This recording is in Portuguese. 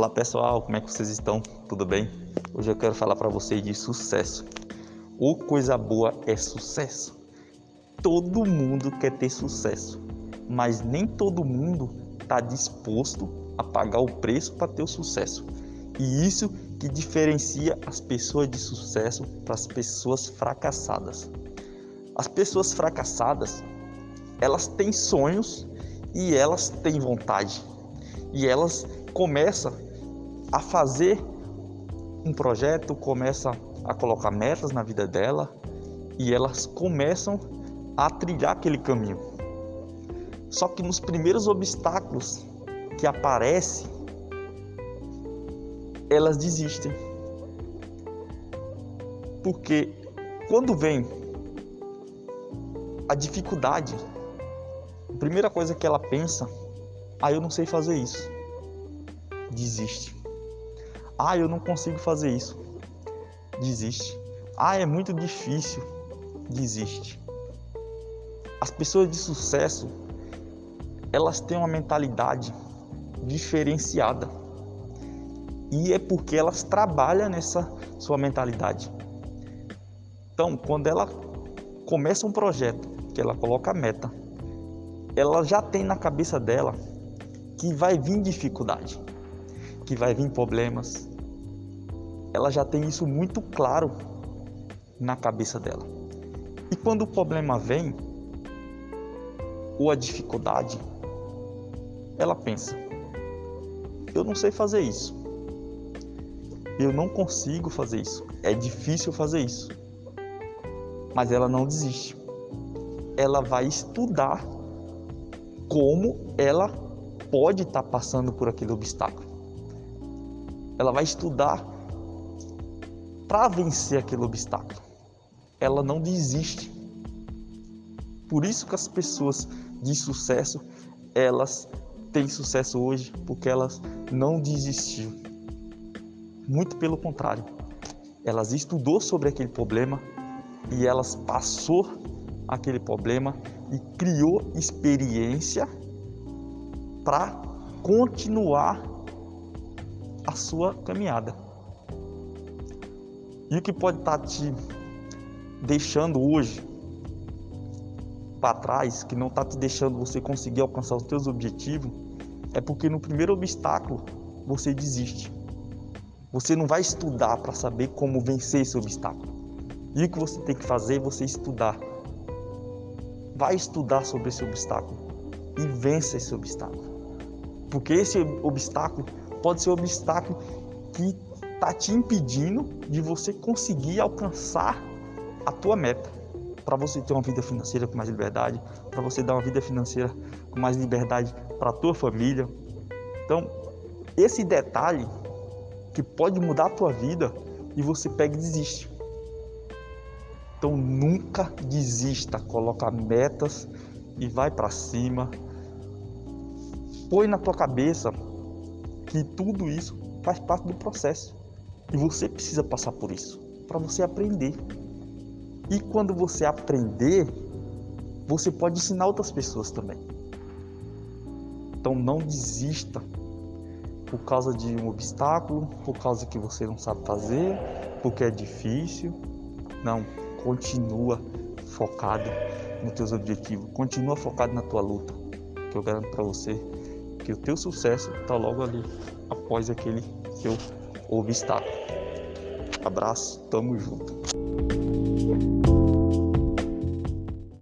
Olá pessoal, como é que vocês estão? Tudo bem? Hoje eu quero falar para vocês de sucesso. Ou coisa boa é sucesso. Todo mundo quer ter sucesso, mas nem todo mundo está disposto a pagar o preço para ter o sucesso. E isso que diferencia as pessoas de sucesso para as pessoas fracassadas. As pessoas fracassadas, elas têm sonhos e elas têm vontade. E elas começam a fazer um projeto, começam a colocar metas na vida dela e elas começam a trilhar aquele caminho. Só que nos primeiros obstáculos que aparecem, elas desistem. Porque quando vem a dificuldade, a primeira coisa que ela pensa, ah, eu não sei fazer isso. Desiste. Ah, eu não consigo fazer isso. Desiste. Ah, é muito difícil. Desiste. As pessoas de sucesso, elas têm uma mentalidade diferenciada. E é porque elas trabalham nessa sua mentalidade. Então, quando ela começa um projeto, que ela coloca a meta, ela já tem na cabeça dela que vai vir dificuldade, que vai vir problemas. Ela já tem isso muito claro na cabeça dela. E quando o problema vem, ou a dificuldade, ela pensa: eu não sei fazer isso. Eu não consigo fazer isso. É difícil fazer isso. Mas ela não desiste. Ela vai estudar como ela pode estar tá passando por aquele obstáculo. Ela vai estudar para vencer aquele obstáculo. Ela não desiste. Por isso que as pessoas de sucesso, elas têm sucesso hoje, porque elas não desistiram. Muito pelo contrário. Elas estudou sobre aquele problema e elas passou aquele problema e criou experiência para continuar a sua caminhada. E o que pode estar tá te deixando hoje para trás, que não está te deixando você conseguir alcançar os seus objetivos, é porque no primeiro obstáculo você desiste. Você não vai estudar para saber como vencer esse obstáculo. E o que você tem que fazer é você estudar. Vai estudar sobre esse obstáculo e vença esse obstáculo. Porque esse obstáculo pode ser um obstáculo que está te impedindo de você conseguir alcançar a tua meta. Para você ter uma vida financeira com mais liberdade, para você dar uma vida financeira com mais liberdade para a tua família. Então, esse detalhe que pode mudar a tua vida e você pega e desiste. Então nunca desista, coloca metas e vai para cima, põe na tua cabeça que tudo isso faz parte do processo e você precisa passar por isso para você aprender. E quando você aprender, você pode ensinar outras pessoas também. Então não desista por causa de um obstáculo, por causa que você não sabe fazer, porque é difícil. Não, continua focado nos teus objetivos, continua focado na tua luta, que eu garanto para você que o teu sucesso está logo ali, após aquele seu obstáculo. Abraço, tamo junto.